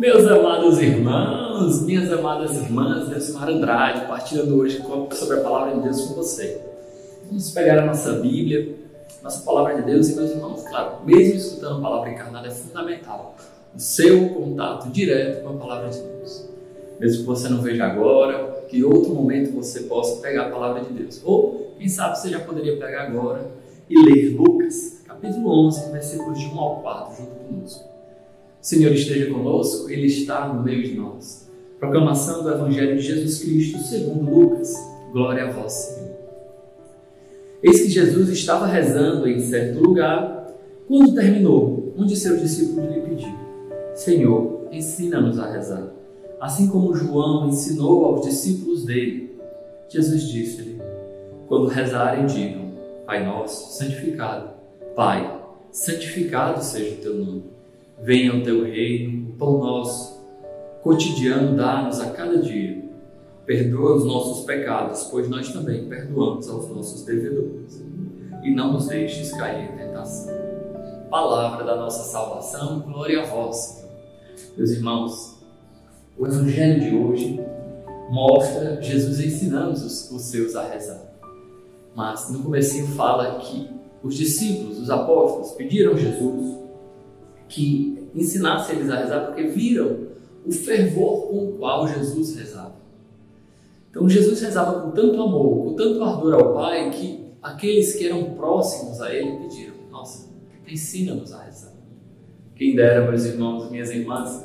Meus amados irmãos, minhas amadas irmãs, Deus Andrade, partilhando hoje sobre a palavra de Deus com você. Vamos pegar a nossa Bíblia, nossa palavra de Deus e meus irmãos, claro, mesmo escutando a palavra encarnada é fundamental o seu contato direto com a palavra de Deus. Mesmo que você não veja agora, que em outro momento você possa pegar a palavra de Deus. Ou, quem sabe, você já poderia pegar agora e ler Lucas, capítulo 11, versículos de 1 ao 4, junto conosco. O Senhor esteja conosco, Ele está no meio de nós. Proclamação do Evangelho de Jesus Cristo segundo Lucas. Glória a vós, Senhor. Eis que Jesus estava rezando em certo lugar. Quando terminou, um de seus discípulos lhe pediu: Senhor, ensina-nos a rezar, assim como João ensinou aos discípulos dele. Jesus disse-lhe: Quando rezarem, digam: Pai nosso, santificado. Pai, santificado seja o teu nome Venha o teu reino, o pão nosso, cotidiano dá-nos a cada dia. Perdoa os nossos pecados, pois nós também perdoamos aos nossos devedores. E não nos deixes cair em tentação. Palavra da nossa salvação, glória a vós, Senhor. Meus irmãos, o Evangelho de hoje mostra Jesus ensinando os, os seus a rezar. Mas no começo fala que os discípulos, os apóstolos, pediram a Jesus que ensinasse eles a rezar, porque viram o fervor com o qual Jesus rezava. Então Jesus rezava com tanto amor, com tanto ardor ao Pai, que aqueles que eram próximos a Ele pediram: Nossa, ensina-nos a rezar. Quem dera, meus irmãos, minhas irmãs,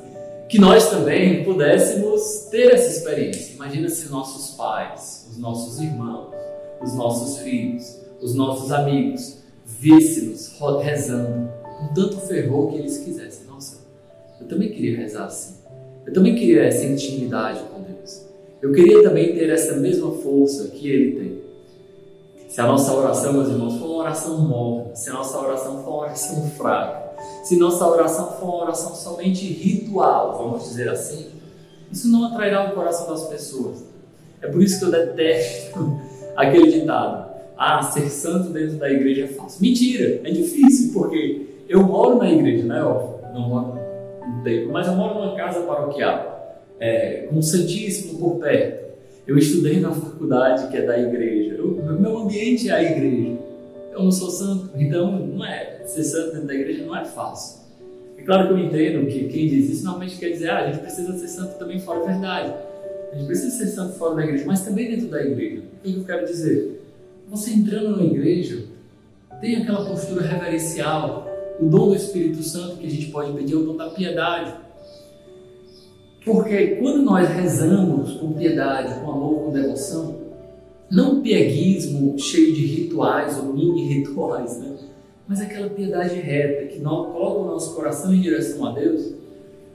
que nós também pudéssemos ter essa experiência. Imagina se nossos pais, os nossos irmãos, os nossos filhos, os nossos amigos víssemos rezando com tanto fervor que eles quisessem. Nossa, eu também queria rezar assim. Eu também queria essa intimidade com Deus. Eu queria também ter essa mesma força que Ele tem. Se a nossa oração, meus irmãos, for uma oração morna, se a nossa oração for uma oração fraca, se nossa oração for uma oração somente ritual, vamos dizer assim, isso não atrairá o coração das pessoas. É por isso que eu detesto aquele ditado: ah, ser santo dentro da igreja é fácil. Mentira, é difícil, porque eu moro na igreja, né? Óbvio, não moro no templo, mas eu moro numa casa paroquial, é, com o Santíssimo por perto. Eu estudei na faculdade que é da igreja. Eu, meu ambiente é a igreja. Eu não sou santo, então não é ser santo dentro da igreja não é fácil. É claro que eu entendo que quem diz isso normalmente quer dizer, ah, a gente precisa ser santo também fora da verdade. A gente precisa ser santo fora da igreja, mas também dentro da igreja. O que eu quero dizer? Você entrando na igreja, tem aquela postura reverencial, o dom do Espírito Santo que a gente pode pedir é o dom da piedade. Porque quando nós rezamos com piedade, com amor, com devoção, não pieguismo cheio de rituais ou mini rituais, né? mas aquela piedade reta que nós coloca o nosso coração em direção a Deus,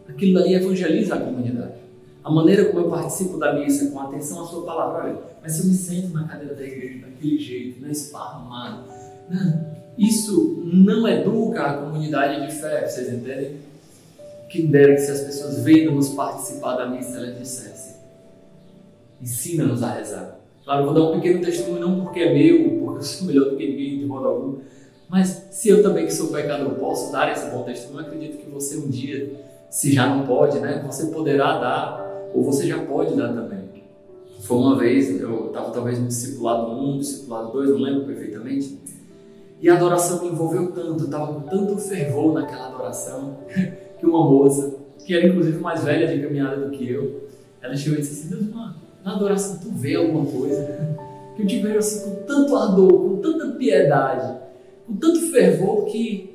aquilo dali evangeliza a comunidade. A maneira como eu participo da missa, com atenção à sua palavra, mas se eu me sento na cadeira da igreja daquele jeito, né, esparramado, né, isso não educa a comunidade de fé, vocês entendem? Que dera que se as pessoas vendo-nos participar da missa, elas dissessem: ensina-nos a rezar. Claro, vou dar um pequeno testemunho, não porque é meu, porque eu sou melhor do que ninguém de modo algum, mas se eu também, que sou pecador, posso dar esse bom testemunho, acredito que você um dia, se já não pode, né, você poderá dar, ou você já pode dar também. Foi uma vez, eu estava talvez no discipulado 1, discipulado 2, não lembro perfeitamente, e a adoração me envolveu tanto, eu estava com tanto fervor naquela adoração, que uma moça, que era inclusive mais velha de caminhada do que eu, ela chegou e disse assim: Deus, mano, na adoração tu vê alguma coisa? Que eu te vejo assim com tanto ardor, com tanta piedade, com tanto fervor que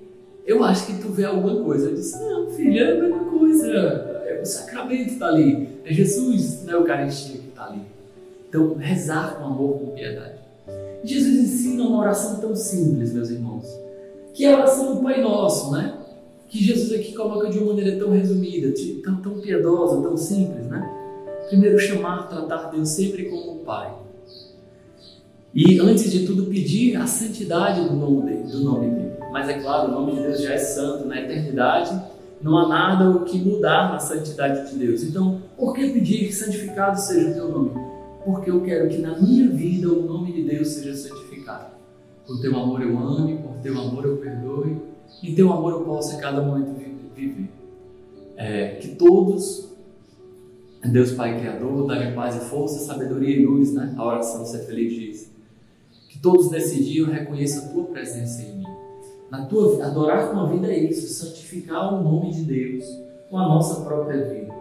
eu acho que tu vê alguma coisa. Eu disse: Não, filha, é a mesma coisa. É o sacramento está ali. É Jesus na Eucaristia que está ali. Então, rezar com amor, com piedade. Jesus ensina uma oração tão simples, meus irmãos, que é a oração do Pai Nosso, né? Que Jesus aqui coloca de uma maneira tão resumida, tão, tão piedosa, tão simples, né? Primeiro, chamar, tratar Deus sempre como Pai. E, antes de tudo, pedir a santidade do nome dele. Do nome dele. Mas, é claro, o nome de Deus já é santo na eternidade, não há nada o que mudar na santidade de Deus. Então, por que pedir que santificado seja o teu nome? Porque eu quero que na minha vida o nome de Deus seja santificado. Por teu amor eu ame, por teu amor eu perdoe, e teu amor eu possa a cada momento viver. é, que todos, Deus Pai Criador, dá-me paz e força, sabedoria e luz, né? A oração ser feliz diz. Que todos nesse dia eu reconheça a tua presença em mim. Na tua adorar com a vida é isso, santificar o nome de Deus com a nossa própria vida.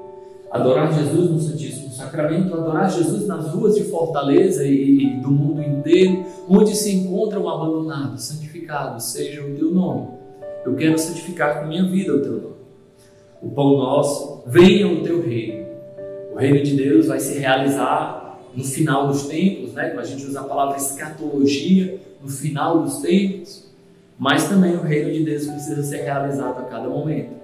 Adorar Jesus no Santíssimo Sacramento, adorar Jesus nas ruas de Fortaleza e, do mundo inteiro, onde se encontra um abandonado, santificado seja o teu nome. Eu quero santificar com minha vida o teu nome. O pão nosso, venha o teu reino. O reino de Deus vai se realizar no final dos tempos, né? A gente usa a palavra escatologia, no final dos tempos. Mas também o reino de Deus precisa ser realizado a cada momento.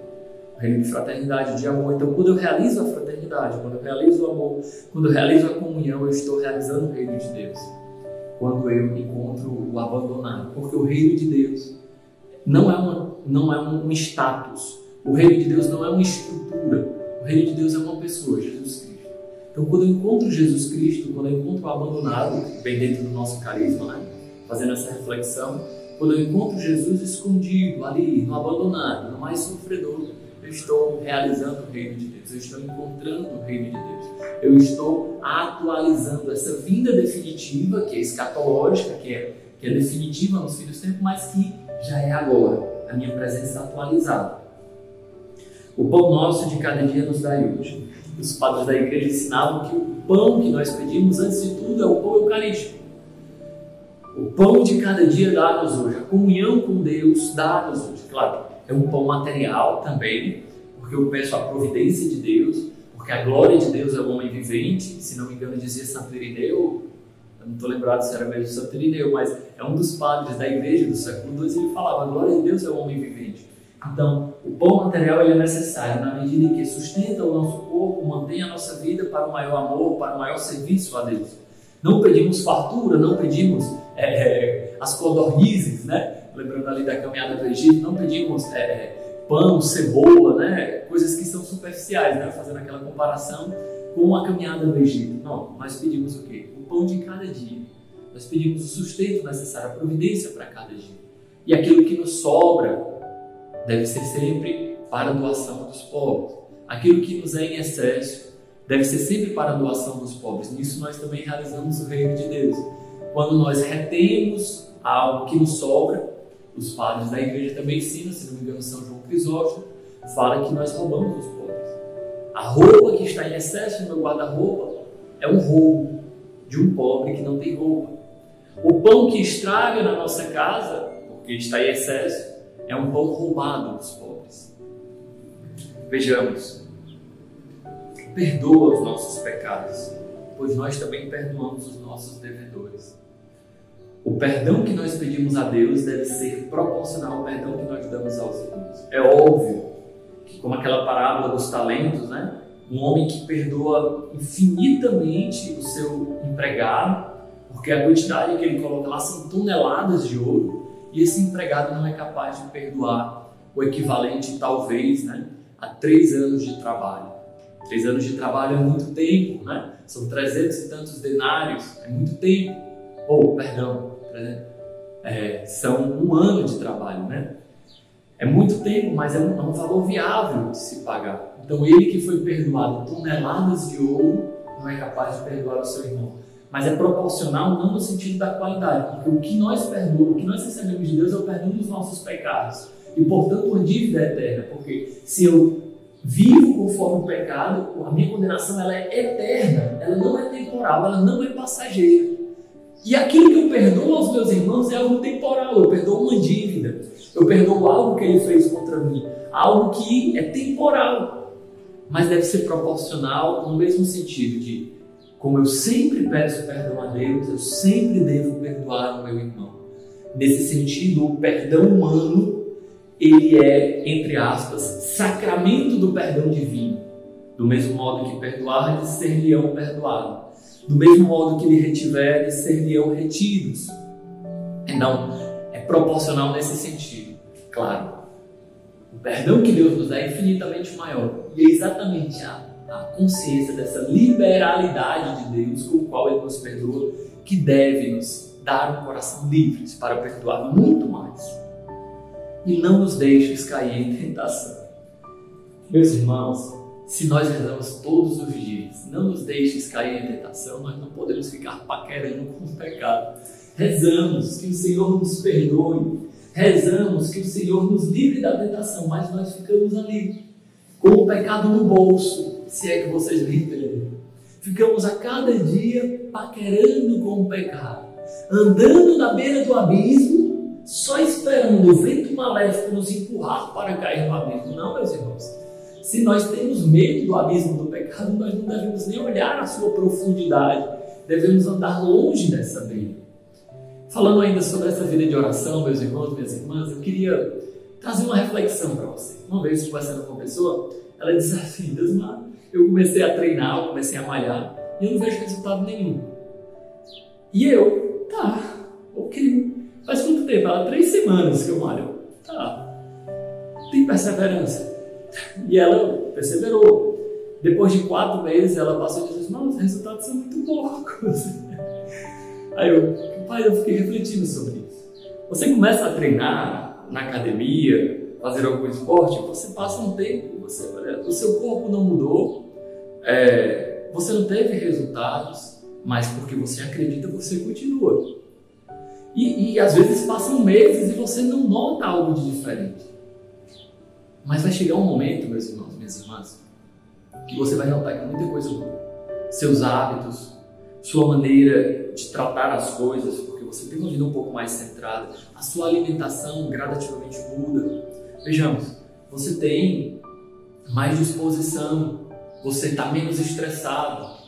Reino de fraternidade, de amor. Então, quando eu realizo a fraternidade, quando eu realizo o amor, quando eu realizo a comunhão, eu estou realizando o reino de Deus. Quando eu encontro o abandonado. Porque o reino de Deus não é, uma, não é um status. O reino de Deus não é uma estrutura. O reino de Deus é uma pessoa, Jesus Cristo. Então, quando eu encontro Jesus Cristo, quando eu encontro o abandonado, bem dentro do nosso carisma, né? fazendo essa reflexão, quando eu encontro Jesus escondido ali, no abandonado, no mais sofredor, estou realizando o reino de Deus, eu estou encontrando o reino de Deus, eu estou atualizando essa vinda definitiva, que é escatológica, que é, que é definitiva nos filhos do tempo, mas que já é agora, a minha presença atualizada. O pão nosso de cada dia nos dai hoje. Os padres da igreja ensinavam que o pão que nós pedimos, antes de tudo, é o pão eucarístico. O pão de cada dia dá-nos hoje, a comunhão com Deus dá-nos hoje. Claro, é um pão material também, porque eu peço a providência de Deus, porque a glória de Deus é o homem vivente. Se não me engano, dizia Santo Irineu, eu não estou lembrado se era mesmo Santo Irineu, mas é um dos padres da igreja do século II, ele falava: a glória de Deus é o homem vivente. Então, o pão material ele é necessário na medida em que sustenta o nosso corpo, mantém a nossa vida para o maior amor, para o maior serviço a Deus. Não pedimos fartura, não pedimos é, é, as codornizes, né? Lembrando ali da caminhada do Egito, não pedimos é, pão, cebola, né? Coisas que são superficiais, né? Fazendo aquela comparação com a caminhada do Egito. Não, nós pedimos o quê? O pão de cada dia. Nós pedimos o sustento necessário, a providência para cada dia. E aquilo que nos sobra deve ser sempre para a doação dos pobres. Aquilo que nos é em excesso deve ser sempre para a doação dos pobres. Nisso nós também realizamos o reino de Deus. Quando nós retemos algo que nos sobra, os padres da igreja também ensinam, se não me engano, São João Crisóstomo, fala que nós roubamos os pobres. A roupa que está em excesso no meu guarda-roupa é um roubo de um pobre que não tem roupa. O pão que estraga na nossa casa, porque está em excesso, é um pão roubado dos pobres. Vejamos, perdoa os nossos pecados, pois nós também perdoamos os nossos devedores. O perdão que nós pedimos a Deus deve ser proporcional ao perdão que nós damos aos irmãos. É óbvio que, como aquela parábola dos talentos, né? um homem que perdoa infinitamente o seu empregado, porque a quantidade que ele coloca lá são toneladas de ouro, e esse empregado não é capaz de perdoar o equivalente, talvez, né, a três anos de trabalho. Três anos de trabalho é muito tempo, né? São trezentos e tantos denários, é muito tempo. Ou, perdão, é, são um ano de trabalho, né? É muito tempo, mas é um, é um valor viável de se pagar. Então, ele que foi perdoado toneladas de ouro não é capaz de perdoar o seu irmão. Mas é proporcional não no sentido da qualidade, porque o que nós perdoamos, o que nós recebemos de Deus é o perdão dos nossos pecados. E, portanto, uma dívida eterna, porque se eu vivo conforme o pecado, a minha condenação ela é eterna, ela não é temporal, ela não é passageira. E aquilo que eu perdoo aos meus irmãos é algo temporal, eu perdoo uma dívida, eu perdoo algo que ele fez contra mim, algo que é temporal, mas deve ser proporcional no mesmo sentido de como eu sempre peço perdão a Deus, eu sempre devo perdoar o meu irmão. Nesse sentido, o perdão humano ele é, entre aspas, sacramento do perdão divino. Do mesmo modo que perdoar, eles ser-lhe-ão perdoado. Do mesmo modo que lhe retiver, ser-lhe-ão retidos. Então, é proporcional nesse sentido. Claro, o perdão que Deus nos dá é infinitamente maior. E é exatamente a, a consciência dessa liberalidade de Deus com o qual Ele nos perdoa que deve nos dar um coração livre para perdoar muito mais e não nos deixes cair em tentação. Meus irmãos, se nós rezamos todos os dias, não nos deixes cair em tentação, nós não podemos ficar paquerando com o pecado. Rezamos que o Senhor nos perdoe, rezamos que o Senhor nos livre da tentação, mas nós ficamos ali, com o pecado no bolso, se é que vocês me entendem. Ficamos a cada dia paquerando com o pecado, andando na beira do abismo, só esperando o vento maléfico nos empurrar para cair no abismo. Não, meus irmãos. Se nós temos medo do abismo do pecado, nós não devemos nem olhar a sua profundidade, devemos andar longe dessa beira. Falando ainda sobre essa vida de oração, meus irmãos, minhas irmãs, eu queria trazer uma reflexão para você. Uma vez conversando com uma pessoa, ela disse assim: Desmar, eu comecei a treinar, eu comecei a malhar e eu não vejo resultado nenhum. E eu, tá, ok. Faz quanto tempo? Ela, três semanas que eu malho. Tá. Tem perseverança. E ela perseverou. Depois de quatro meses, ela passou e disse: Não, os resultados são muito poucos. Aí eu, pai, eu fiquei refletindo sobre isso. Você começa a treinar na academia, fazer algum esporte, você passa um tempo, você, o seu corpo não mudou, é, você não teve resultados, mas porque você acredita, você continua. E, e às vezes passam meses e você não nota algo de diferente. Mas vai chegar um momento, meus irmãos, minhas irmãs, que você vai notar que muita coisa muda. Seus hábitos, sua maneira de tratar as coisas, porque você tem uma vida um pouco mais centrada, a sua alimentação gradativamente muda. Vejamos, você tem mais disposição, você está menos estressado.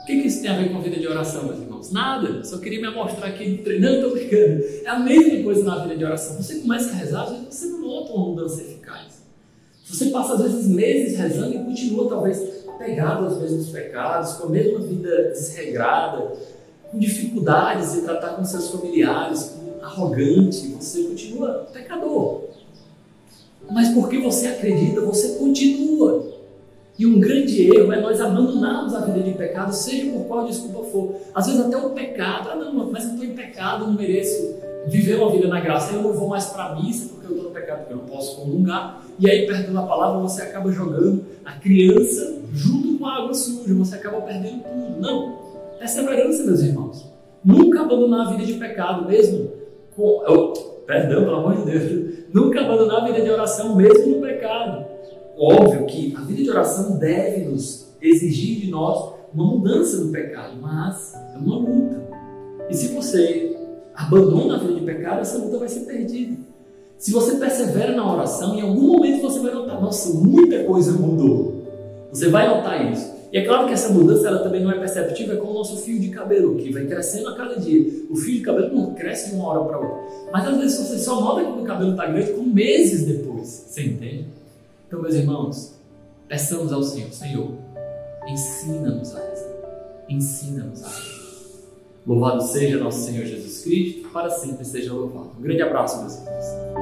O que, que isso tem a ver com a vida de oração, meus irmãos? Nada, só queria me mostrar aqui treinando, estou brincando. É a mesma coisa na vida de oração. Você começa a rezar, você não nota uma mudança eficaz. Você passa às vezes meses rezando e continua talvez apegado aos mesmos pecados, com a mesma vida desregrada, com dificuldades de tratar com seus familiares, arrogante, você continua pecador. Mas porque você acredita, você continua. E um grande erro é nós abandonarmos a vida de pecado, seja por qual desculpa for. Às vezes até o pecado, ah não, mas eu estou em pecado, não mereço viver uma vida na graça, eu não vou mais para a missa porque eu estou no pecado, porque eu não posso comungar. E aí, perto da palavra, você acaba jogando a criança junto com a água suja, você acaba perdendo tudo. Não, perseverança, meus irmãos. Nunca abandonar a vida de pecado, mesmo com. Oh, perdão, pelo amor de Deus. Nunca abandonar a vida de oração, mesmo no pecado. Óbvio que a vida de oração deve nos exigir de nós uma mudança no pecado, mas é uma luta. E se você abandona a vida de pecado, essa luta vai ser perdida. Se você persevera na oração, em algum momento você vai notar, nossa, muita coisa mudou. Você vai notar isso. E é claro que essa mudança ela também não é perceptível, é como o nosso fio de cabelo, que vai crescendo a cada dia. O fio de cabelo não cresce de uma hora para outra. Mas às vezes você só nota que o cabelo está grande com meses depois. Você entende? Então, meus irmãos, peçamos ao Senhor, Senhor, ensina-nos a rezar. Ensina-nos a rezar. Louvado seja nosso Senhor Jesus Cristo, para sempre seja louvado. Um grande abraço, meus irmãos.